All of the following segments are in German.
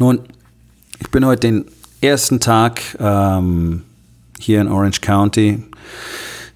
Nun, ich bin heute den ersten Tag ähm, hier in Orange County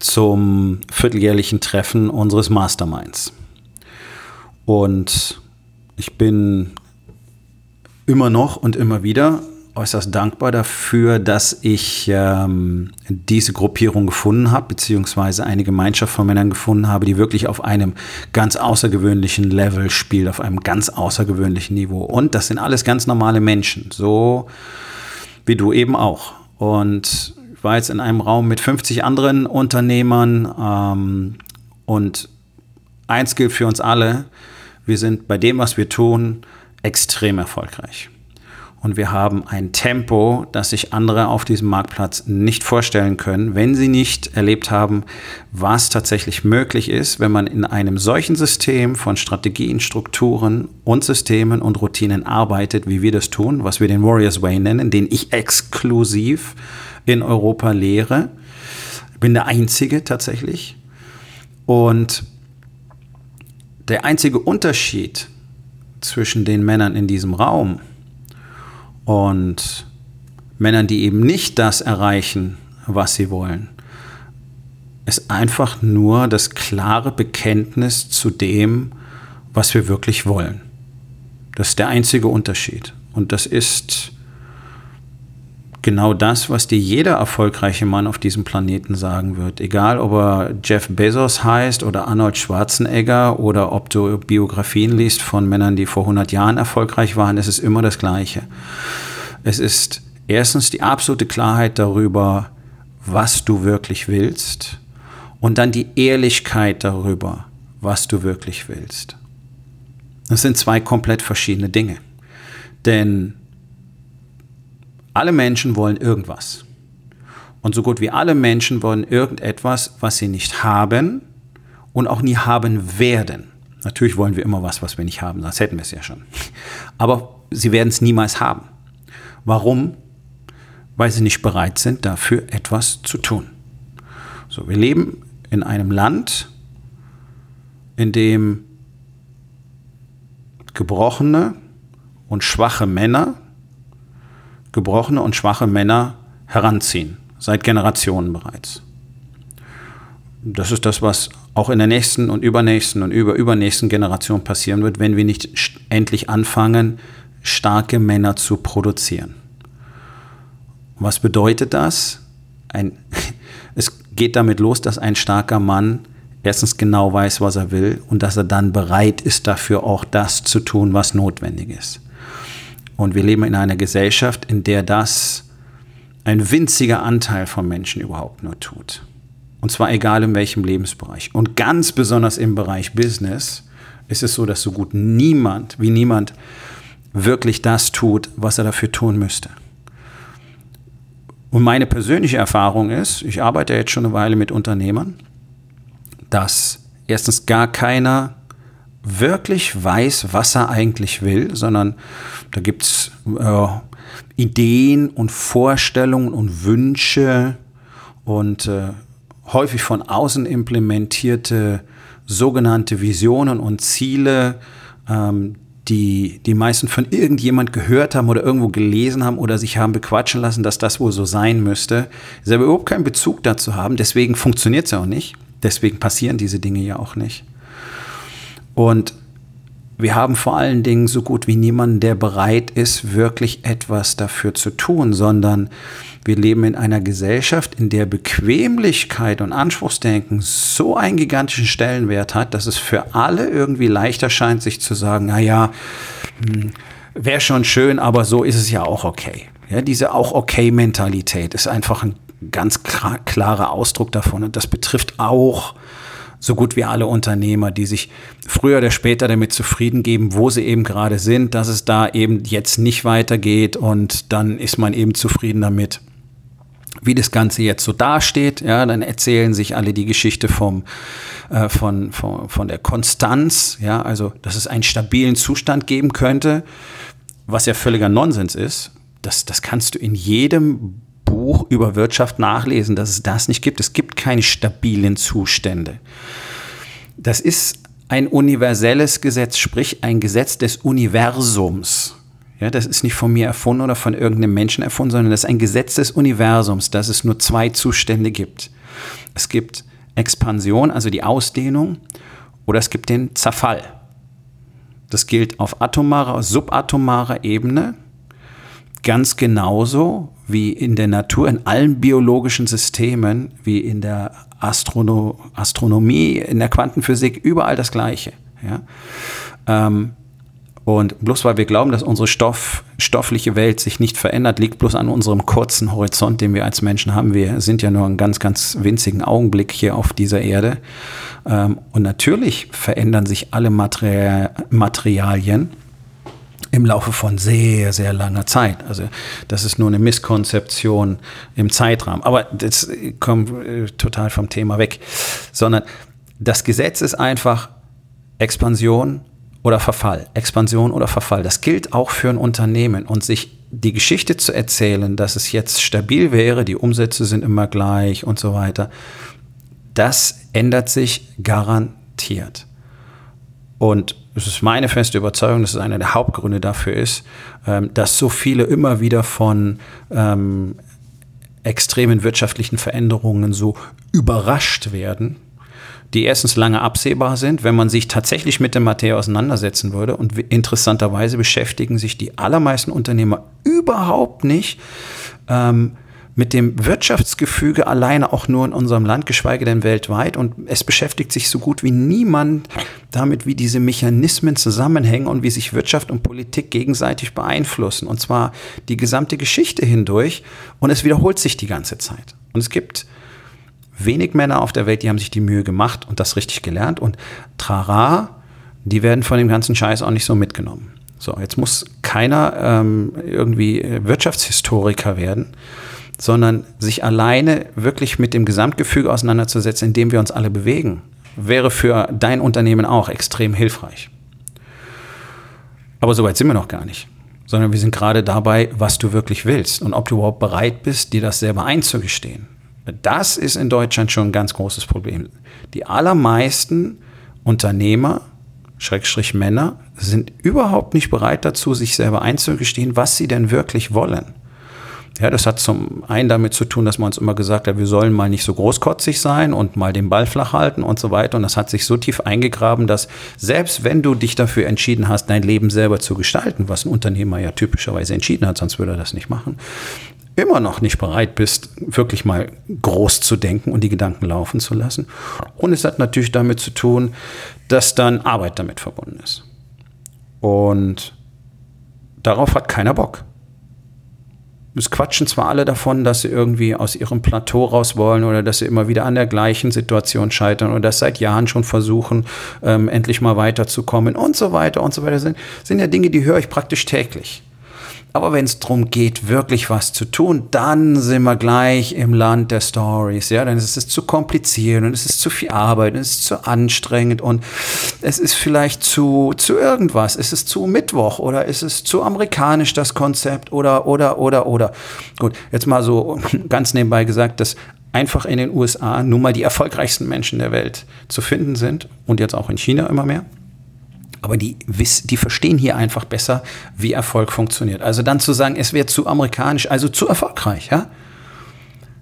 zum vierteljährlichen Treffen unseres Masterminds. Und ich bin immer noch und immer wieder äußerst dankbar dafür, dass ich ähm, diese Gruppierung gefunden habe, beziehungsweise eine Gemeinschaft von Männern gefunden habe, die wirklich auf einem ganz außergewöhnlichen Level spielt, auf einem ganz außergewöhnlichen Niveau. Und das sind alles ganz normale Menschen, so wie du eben auch. Und ich war jetzt in einem Raum mit 50 anderen Unternehmern ähm, und eins gilt für uns alle, wir sind bei dem, was wir tun, extrem erfolgreich. Und wir haben ein Tempo, das sich andere auf diesem Marktplatz nicht vorstellen können, wenn sie nicht erlebt haben, was tatsächlich möglich ist, wenn man in einem solchen System von Strategien, Strukturen und Systemen und Routinen arbeitet, wie wir das tun, was wir den Warriors Way nennen, den ich exklusiv in Europa lehre. Ich bin der Einzige tatsächlich. Und der einzige Unterschied zwischen den Männern in diesem Raum und Männern, die eben nicht das erreichen, was sie wollen, ist einfach nur das klare Bekenntnis zu dem, was wir wirklich wollen. Das ist der einzige Unterschied. Und das ist genau das, was dir jeder erfolgreiche Mann auf diesem Planeten sagen wird. Egal, ob er Jeff Bezos heißt oder Arnold Schwarzenegger oder ob du Biografien liest von Männern, die vor 100 Jahren erfolgreich waren, es ist immer das Gleiche. Es ist erstens die absolute Klarheit darüber, was du wirklich willst und dann die Ehrlichkeit darüber, was du wirklich willst. Das sind zwei komplett verschiedene Dinge. Denn alle Menschen wollen irgendwas. Und so gut wie alle Menschen wollen irgendetwas, was sie nicht haben und auch nie haben werden. Natürlich wollen wir immer was, was wir nicht haben, sonst hätten wir es ja schon. Aber sie werden es niemals haben. Warum? Weil sie nicht bereit sind, dafür etwas zu tun. So, wir leben in einem Land, in dem gebrochene und schwache Männer gebrochene und schwache Männer heranziehen, seit Generationen bereits. Das ist das, was auch in der nächsten und übernächsten und überübernächsten Generation passieren wird, wenn wir nicht endlich anfangen, starke Männer zu produzieren. Was bedeutet das? Ein, es geht damit los, dass ein starker Mann erstens genau weiß, was er will und dass er dann bereit ist, dafür auch das zu tun, was notwendig ist. Und wir leben in einer Gesellschaft, in der das ein winziger Anteil von Menschen überhaupt nur tut. Und zwar egal in welchem Lebensbereich. Und ganz besonders im Bereich Business ist es so, dass so gut niemand, wie niemand, wirklich das tut, was er dafür tun müsste. Und meine persönliche Erfahrung ist, ich arbeite jetzt schon eine Weile mit Unternehmern, dass erstens gar keiner wirklich weiß, was er eigentlich will, sondern da gibt es äh, Ideen und Vorstellungen und Wünsche und äh, häufig von außen implementierte sogenannte Visionen und Ziele, ähm, die die meisten von irgendjemand gehört haben oder irgendwo gelesen haben oder sich haben bequatschen lassen, dass das wohl so sein müsste, selber überhaupt keinen Bezug dazu haben. Deswegen funktioniert es ja auch nicht. Deswegen passieren diese Dinge ja auch nicht. Und wir haben vor allen Dingen so gut wie niemanden, der bereit ist, wirklich etwas dafür zu tun, sondern wir leben in einer Gesellschaft, in der Bequemlichkeit und Anspruchsdenken so einen gigantischen Stellenwert hat, dass es für alle irgendwie leichter scheint, sich zu sagen, naja, hm, wäre schon schön, aber so ist es ja auch okay. Ja, diese auch okay Mentalität ist einfach ein ganz klarer Ausdruck davon und das betrifft auch so gut wie alle Unternehmer, die sich früher oder später damit zufrieden geben, wo sie eben gerade sind, dass es da eben jetzt nicht weitergeht und dann ist man eben zufrieden damit wie das Ganze jetzt so dasteht. Ja, dann erzählen sich alle die Geschichte vom, äh, von, von, von der Konstanz, ja, also dass es einen stabilen Zustand geben könnte, was ja völliger Nonsens ist. Das, das kannst du in jedem Buch über Wirtschaft nachlesen, dass es das nicht gibt. Es gibt keine stabilen Zustände. Das ist ein universelles Gesetz, sprich ein Gesetz des Universums. Ja, das ist nicht von mir erfunden oder von irgendeinem Menschen erfunden, sondern das ist ein Gesetz des Universums, dass es nur zwei Zustände gibt. Es gibt Expansion, also die Ausdehnung, oder es gibt den Zerfall. Das gilt auf atomarer, subatomarer Ebene ganz genauso wie in der Natur, in allen biologischen Systemen, wie in der Astrono Astronomie, in der Quantenphysik, überall das Gleiche. Ja? Ähm, und bloß weil wir glauben, dass unsere Stoff, stoffliche Welt sich nicht verändert, liegt bloß an unserem kurzen Horizont, den wir als Menschen haben. Wir sind ja nur einen ganz, ganz winzigen Augenblick hier auf dieser Erde. Ähm, und natürlich verändern sich alle Materialien im Laufe von sehr, sehr langer Zeit. Also das ist nur eine Misskonzeption im Zeitrahmen. Aber das kommt äh, total vom Thema weg. Sondern das Gesetz ist einfach Expansion oder Verfall, Expansion oder Verfall. Das gilt auch für ein Unternehmen. Und sich die Geschichte zu erzählen, dass es jetzt stabil wäre, die Umsätze sind immer gleich und so weiter, das ändert sich garantiert. Und es ist meine feste Überzeugung, dass es einer der Hauptgründe dafür ist, ähm, dass so viele immer wieder von ähm, extremen wirtschaftlichen Veränderungen so überrascht werden, die erstens lange absehbar sind, wenn man sich tatsächlich mit der Materie auseinandersetzen würde. Und interessanterweise beschäftigen sich die allermeisten Unternehmer überhaupt nicht ähm, mit dem Wirtschaftsgefüge alleine auch nur in unserem Land, geschweige denn weltweit. Und es beschäftigt sich so gut wie niemand damit, wie diese Mechanismen zusammenhängen und wie sich Wirtschaft und Politik gegenseitig beeinflussen. Und zwar die gesamte Geschichte hindurch. Und es wiederholt sich die ganze Zeit. Und es gibt wenig Männer auf der Welt, die haben sich die Mühe gemacht und das richtig gelernt. Und trara, die werden von dem ganzen Scheiß auch nicht so mitgenommen. So, jetzt muss keiner ähm, irgendwie Wirtschaftshistoriker werden, sondern sich alleine wirklich mit dem Gesamtgefüge auseinanderzusetzen, in dem wir uns alle bewegen, wäre für dein Unternehmen auch extrem hilfreich. Aber so weit sind wir noch gar nicht, sondern wir sind gerade dabei, was du wirklich willst und ob du überhaupt bereit bist, dir das selber einzugestehen. Das ist in Deutschland schon ein ganz großes Problem. Die allermeisten Unternehmer, Schrägstrich Männer, sind überhaupt nicht bereit dazu, sich selber einzugestehen, was sie denn wirklich wollen. Ja, das hat zum einen damit zu tun, dass man uns immer gesagt hat, wir sollen mal nicht so großkotzig sein und mal den Ball flach halten und so weiter. Und das hat sich so tief eingegraben, dass selbst wenn du dich dafür entschieden hast, dein Leben selber zu gestalten, was ein Unternehmer ja typischerweise entschieden hat, sonst würde er das nicht machen, immer noch nicht bereit bist, wirklich mal groß zu denken und die Gedanken laufen zu lassen. Und es hat natürlich damit zu tun, dass dann Arbeit damit verbunden ist. Und darauf hat keiner Bock. Es quatschen zwar alle davon, dass sie irgendwie aus ihrem Plateau raus wollen oder dass sie immer wieder an der gleichen Situation scheitern oder das seit Jahren schon versuchen, ähm, endlich mal weiterzukommen und so weiter und so weiter. Das sind, sind ja Dinge, die höre ich praktisch täglich. Aber wenn es darum geht, wirklich was zu tun, dann sind wir gleich im Land der Stories. Ja, dann ist es zu kompliziert und es ist zu viel Arbeit und es ist zu anstrengend und es ist vielleicht zu, zu irgendwas. Es ist zu Mittwoch oder ist es zu amerikanisch das Konzept oder, oder, oder, oder. Gut, jetzt mal so ganz nebenbei gesagt, dass einfach in den USA nun mal die erfolgreichsten Menschen der Welt zu finden sind und jetzt auch in China immer mehr. Aber die, die verstehen hier einfach besser, wie Erfolg funktioniert. Also dann zu sagen, es wäre zu amerikanisch, also zu erfolgreich, ja?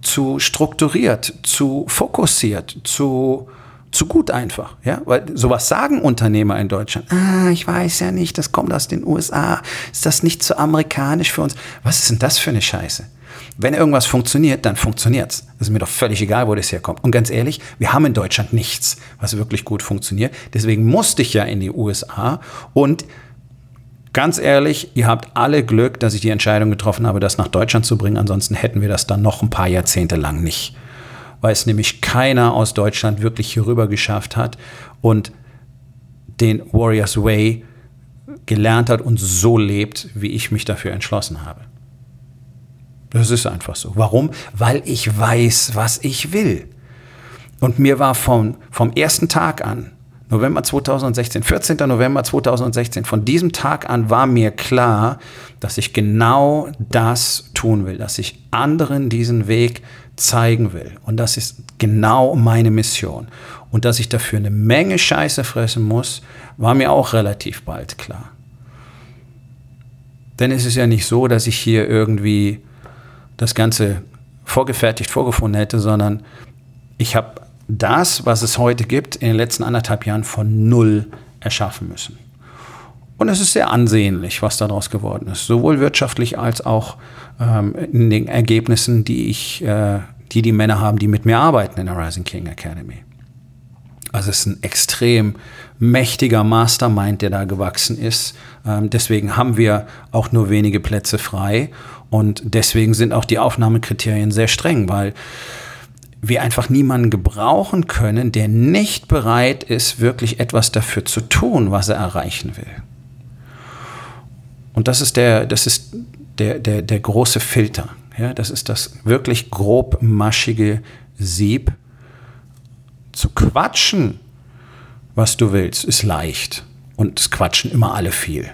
zu strukturiert, zu fokussiert, zu, zu gut einfach. Ja? Weil sowas sagen Unternehmer in Deutschland. Ah, ich weiß ja nicht, das kommt aus den USA. Ist das nicht zu amerikanisch für uns? Was ist denn das für eine Scheiße? Wenn irgendwas funktioniert, dann funktioniert's. Das ist mir doch völlig egal, wo das herkommt. Und ganz ehrlich, wir haben in Deutschland nichts, was wirklich gut funktioniert. Deswegen musste ich ja in die USA und ganz ehrlich, ihr habt alle Glück, dass ich die Entscheidung getroffen habe, das nach Deutschland zu bringen. Ansonsten hätten wir das dann noch ein paar Jahrzehnte lang nicht. weil es nämlich keiner aus Deutschland wirklich hier rüber geschafft hat und den Warriors Way gelernt hat und so lebt, wie ich mich dafür entschlossen habe. Das ist einfach so. Warum? Weil ich weiß, was ich will. Und mir war vom, vom ersten Tag an, November 2016, 14. November 2016, von diesem Tag an war mir klar, dass ich genau das tun will, dass ich anderen diesen Weg zeigen will. Und das ist genau meine Mission. Und dass ich dafür eine Menge Scheiße fressen muss, war mir auch relativ bald klar. Denn es ist ja nicht so, dass ich hier irgendwie das Ganze vorgefertigt vorgefunden hätte, sondern ich habe das, was es heute gibt, in den letzten anderthalb Jahren von null erschaffen müssen. Und es ist sehr ansehnlich, was daraus geworden ist, sowohl wirtschaftlich als auch ähm, in den Ergebnissen, die ich, äh, die die Männer haben, die mit mir arbeiten in der Rising King Academy. Also es ist ein extrem mächtiger Mastermind, der da gewachsen ist. Ähm, deswegen haben wir auch nur wenige Plätze frei und deswegen sind auch die Aufnahmekriterien sehr streng, weil wir einfach niemanden gebrauchen können, der nicht bereit ist, wirklich etwas dafür zu tun, was er erreichen will. Und das ist der, das ist der, der, der große Filter. Ja, das ist das wirklich grobmaschige Sieb. Zu quatschen, was du willst, ist leicht. Und es quatschen immer alle viel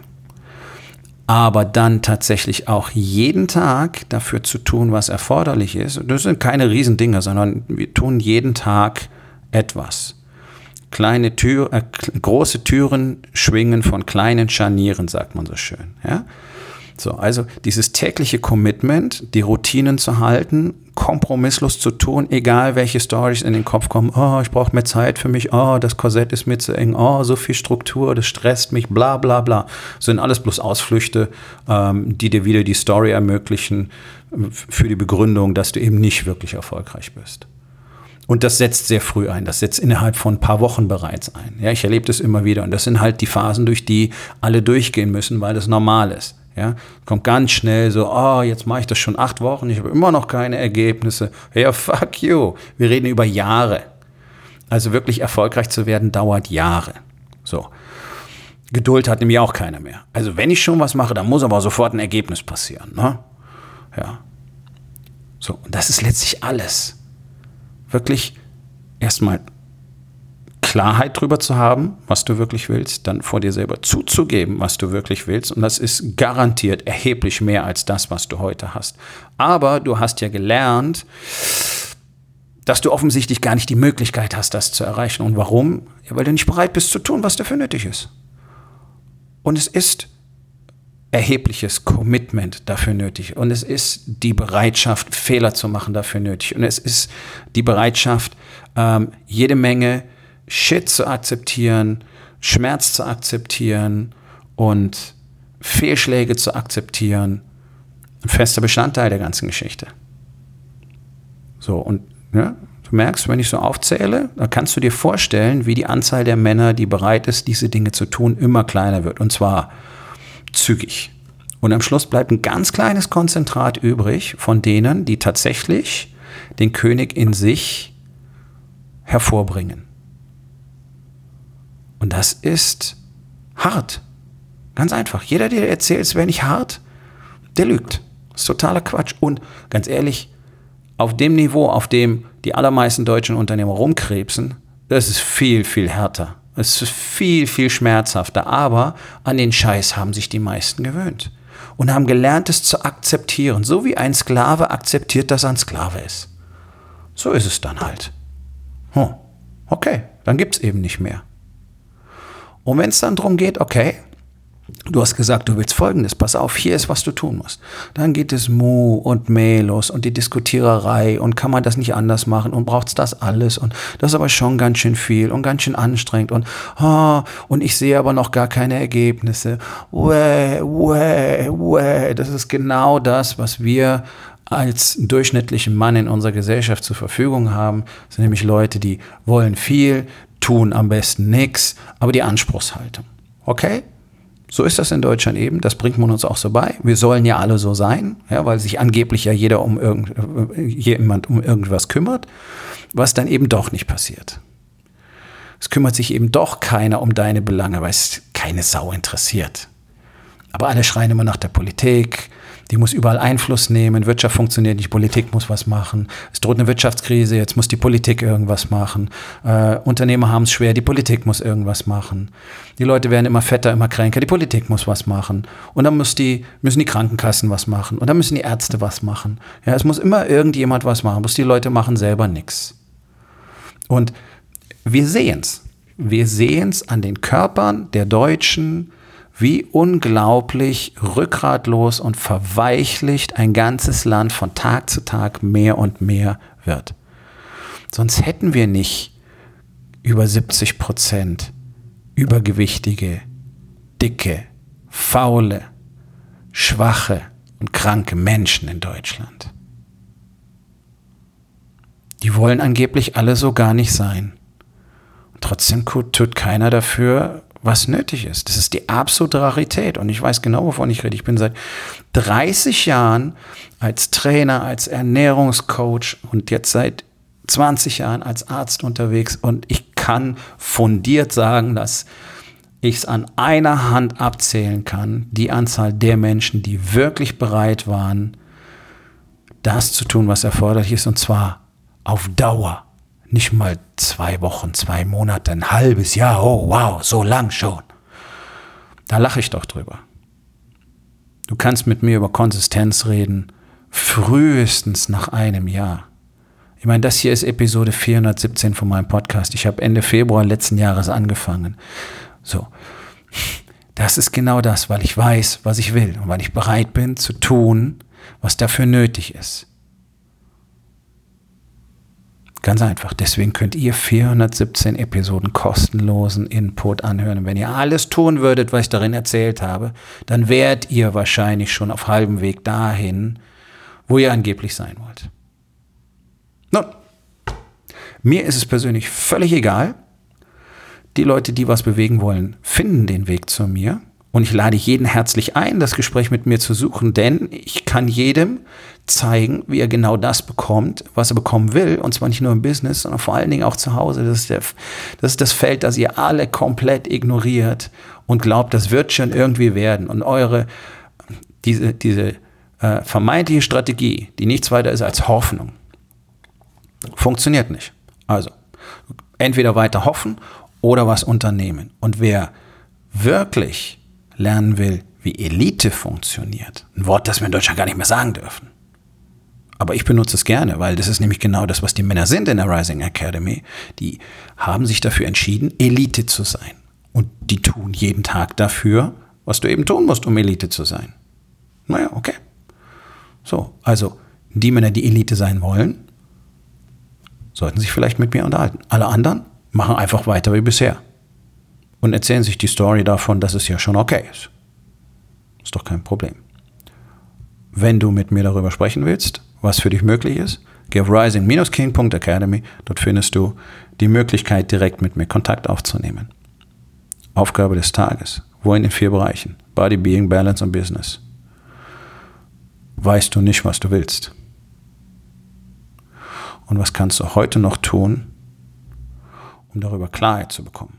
aber dann tatsächlich auch jeden Tag dafür zu tun, was erforderlich ist. Das sind keine Riesendinge, sondern wir tun jeden Tag etwas. Kleine Tür, äh, große Türen schwingen von kleinen Scharnieren, sagt man so schön. Ja? So, also dieses tägliche Commitment, die Routinen zu halten, kompromisslos zu tun, egal welche Stories in den Kopf kommen. Oh, ich brauche mehr Zeit für mich. Oh, das Korsett ist mir zu eng. Oh, so viel Struktur, das stresst mich. Bla, bla, bla. Sind alles bloß Ausflüchte, ähm, die dir wieder die Story ermöglichen für die Begründung, dass du eben nicht wirklich erfolgreich bist. Und das setzt sehr früh ein. Das setzt innerhalb von ein paar Wochen bereits ein. Ja, ich erlebe das immer wieder. Und das sind halt die Phasen, durch die alle durchgehen müssen, weil das normal ist. Ja, kommt ganz schnell so, oh, jetzt mache ich das schon acht Wochen, ich habe immer noch keine Ergebnisse. Ja, fuck you. Wir reden über Jahre. Also wirklich erfolgreich zu werden, dauert Jahre. So. Geduld hat nämlich auch keiner mehr. Also wenn ich schon was mache, dann muss aber sofort ein Ergebnis passieren. Ne? Ja. So, und das ist letztlich alles. Wirklich erstmal Klarheit drüber zu haben, was du wirklich willst, dann vor dir selber zuzugeben, was du wirklich willst. Und das ist garantiert erheblich mehr als das, was du heute hast. Aber du hast ja gelernt, dass du offensichtlich gar nicht die Möglichkeit hast, das zu erreichen. Und warum? Ja, weil du nicht bereit bist zu tun, was dafür nötig ist. Und es ist erhebliches Commitment dafür nötig. Und es ist die Bereitschaft, Fehler zu machen, dafür nötig. Und es ist die Bereitschaft, ähm, jede Menge Shit zu akzeptieren, Schmerz zu akzeptieren und Fehlschläge zu akzeptieren, ein fester Bestandteil der ganzen Geschichte. So, und ja, du merkst, wenn ich so aufzähle, dann kannst du dir vorstellen, wie die Anzahl der Männer, die bereit ist, diese Dinge zu tun, immer kleiner wird. Und zwar zügig. Und am Schluss bleibt ein ganz kleines Konzentrat übrig von denen, die tatsächlich den König in sich hervorbringen. Und das ist hart. Ganz einfach. Jeder, der erzählt, es wäre nicht hart, der lügt. Das ist totaler Quatsch. Und ganz ehrlich, auf dem Niveau, auf dem die allermeisten deutschen Unternehmer rumkrebsen, das ist viel, viel härter. Es ist viel, viel schmerzhafter. Aber an den Scheiß haben sich die meisten gewöhnt. Und haben gelernt, es zu akzeptieren. So wie ein Sklave akzeptiert, dass er ein Sklave ist. So ist es dann halt. Hm. Okay, dann gibt es eben nicht mehr. Und wenn es dann darum geht, okay, du hast gesagt, du willst Folgendes, pass auf, hier ist, was du tun musst. Dann geht es Mu und Meh los und die Diskutiererei und kann man das nicht anders machen und braucht es das alles und das ist aber schon ganz schön viel und ganz schön anstrengend und, oh, und ich sehe aber noch gar keine Ergebnisse. Wäh, wäh, wäh. Das ist genau das, was wir als durchschnittlichen Mann in unserer Gesellschaft zur Verfügung haben. Das sind nämlich Leute, die wollen viel, tun am besten nichts, aber die Anspruchshaltung. Okay? So ist das in Deutschland eben, das bringt man uns auch so bei. Wir sollen ja alle so sein, ja, weil sich angeblich ja jeder um irgend, jemand um irgendwas kümmert. was dann eben doch nicht passiert. Es kümmert sich eben doch keiner um deine Belange, weil es keine Sau interessiert. Aber alle schreien immer nach der Politik, die muss überall Einfluss nehmen, Wirtschaft funktioniert nicht, Politik muss was machen. Es droht eine Wirtschaftskrise, jetzt muss die Politik irgendwas machen. Äh, Unternehmer haben es schwer, die Politik muss irgendwas machen. Die Leute werden immer fetter, immer kränker, die Politik muss was machen. Und dann muss die, müssen die Krankenkassen was machen. Und dann müssen die Ärzte was machen. Ja, es muss immer irgendjemand was machen, bloß die Leute machen selber nichts. Und wir sehen's. Wir sehen's an den Körpern der Deutschen, wie unglaublich rückgratlos und verweichlicht ein ganzes Land von Tag zu Tag mehr und mehr wird. Sonst hätten wir nicht über 70 Prozent übergewichtige, dicke, faule, schwache und kranke Menschen in Deutschland. Die wollen angeblich alle so gar nicht sein. Trotzdem tut keiner dafür was nötig ist. Das ist die absolute Rarität. Und ich weiß genau, wovon ich rede. Ich bin seit 30 Jahren als Trainer, als Ernährungscoach und jetzt seit 20 Jahren als Arzt unterwegs. Und ich kann fundiert sagen, dass ich es an einer Hand abzählen kann, die Anzahl der Menschen, die wirklich bereit waren, das zu tun, was erforderlich ist, und zwar auf Dauer nicht mal zwei Wochen, zwei Monate, ein halbes Jahr. Oh, wow, so lang schon. Da lache ich doch drüber. Du kannst mit mir über Konsistenz reden, frühestens nach einem Jahr. Ich meine, das hier ist Episode 417 von meinem Podcast. Ich habe Ende Februar letzten Jahres angefangen. So. Das ist genau das, weil ich weiß, was ich will und weil ich bereit bin zu tun, was dafür nötig ist. Ganz einfach. Deswegen könnt ihr 417 Episoden kostenlosen Input anhören. Und wenn ihr alles tun würdet, was ich darin erzählt habe, dann wärt ihr wahrscheinlich schon auf halbem Weg dahin, wo ihr angeblich sein wollt. Nun, mir ist es persönlich völlig egal. Die Leute, die was bewegen wollen, finden den Weg zu mir. Und ich lade jeden herzlich ein, das Gespräch mit mir zu suchen, denn ich kann jedem zeigen, wie er genau das bekommt, was er bekommen will. Und zwar nicht nur im Business, sondern vor allen Dingen auch zu Hause. Das ist, der, das, ist das Feld, das ihr alle komplett ignoriert und glaubt, das wird schon irgendwie werden. Und eure, diese, diese äh, vermeintliche Strategie, die nichts weiter ist als Hoffnung, funktioniert nicht. Also, entweder weiter hoffen oder was unternehmen. Und wer wirklich lernen will, wie Elite funktioniert. Ein Wort, das wir in Deutschland gar nicht mehr sagen dürfen. Aber ich benutze es gerne, weil das ist nämlich genau das, was die Männer sind in der Rising Academy. Die haben sich dafür entschieden, Elite zu sein. Und die tun jeden Tag dafür, was du eben tun musst, um Elite zu sein. Naja, okay. So, also die Männer, die Elite sein wollen, sollten sich vielleicht mit mir unterhalten. Alle anderen machen einfach weiter wie bisher und erzählen sich die Story davon, dass es ja schon okay ist. Ist doch kein Problem. Wenn du mit mir darüber sprechen willst, was für dich möglich ist, geh auf rising-king.academy. Dort findest du die Möglichkeit, direkt mit mir Kontakt aufzunehmen. Aufgabe des Tages. Wo in den vier Bereichen? Body, Being, Balance und Business. Weißt du nicht, was du willst? Und was kannst du heute noch tun, um darüber Klarheit zu bekommen?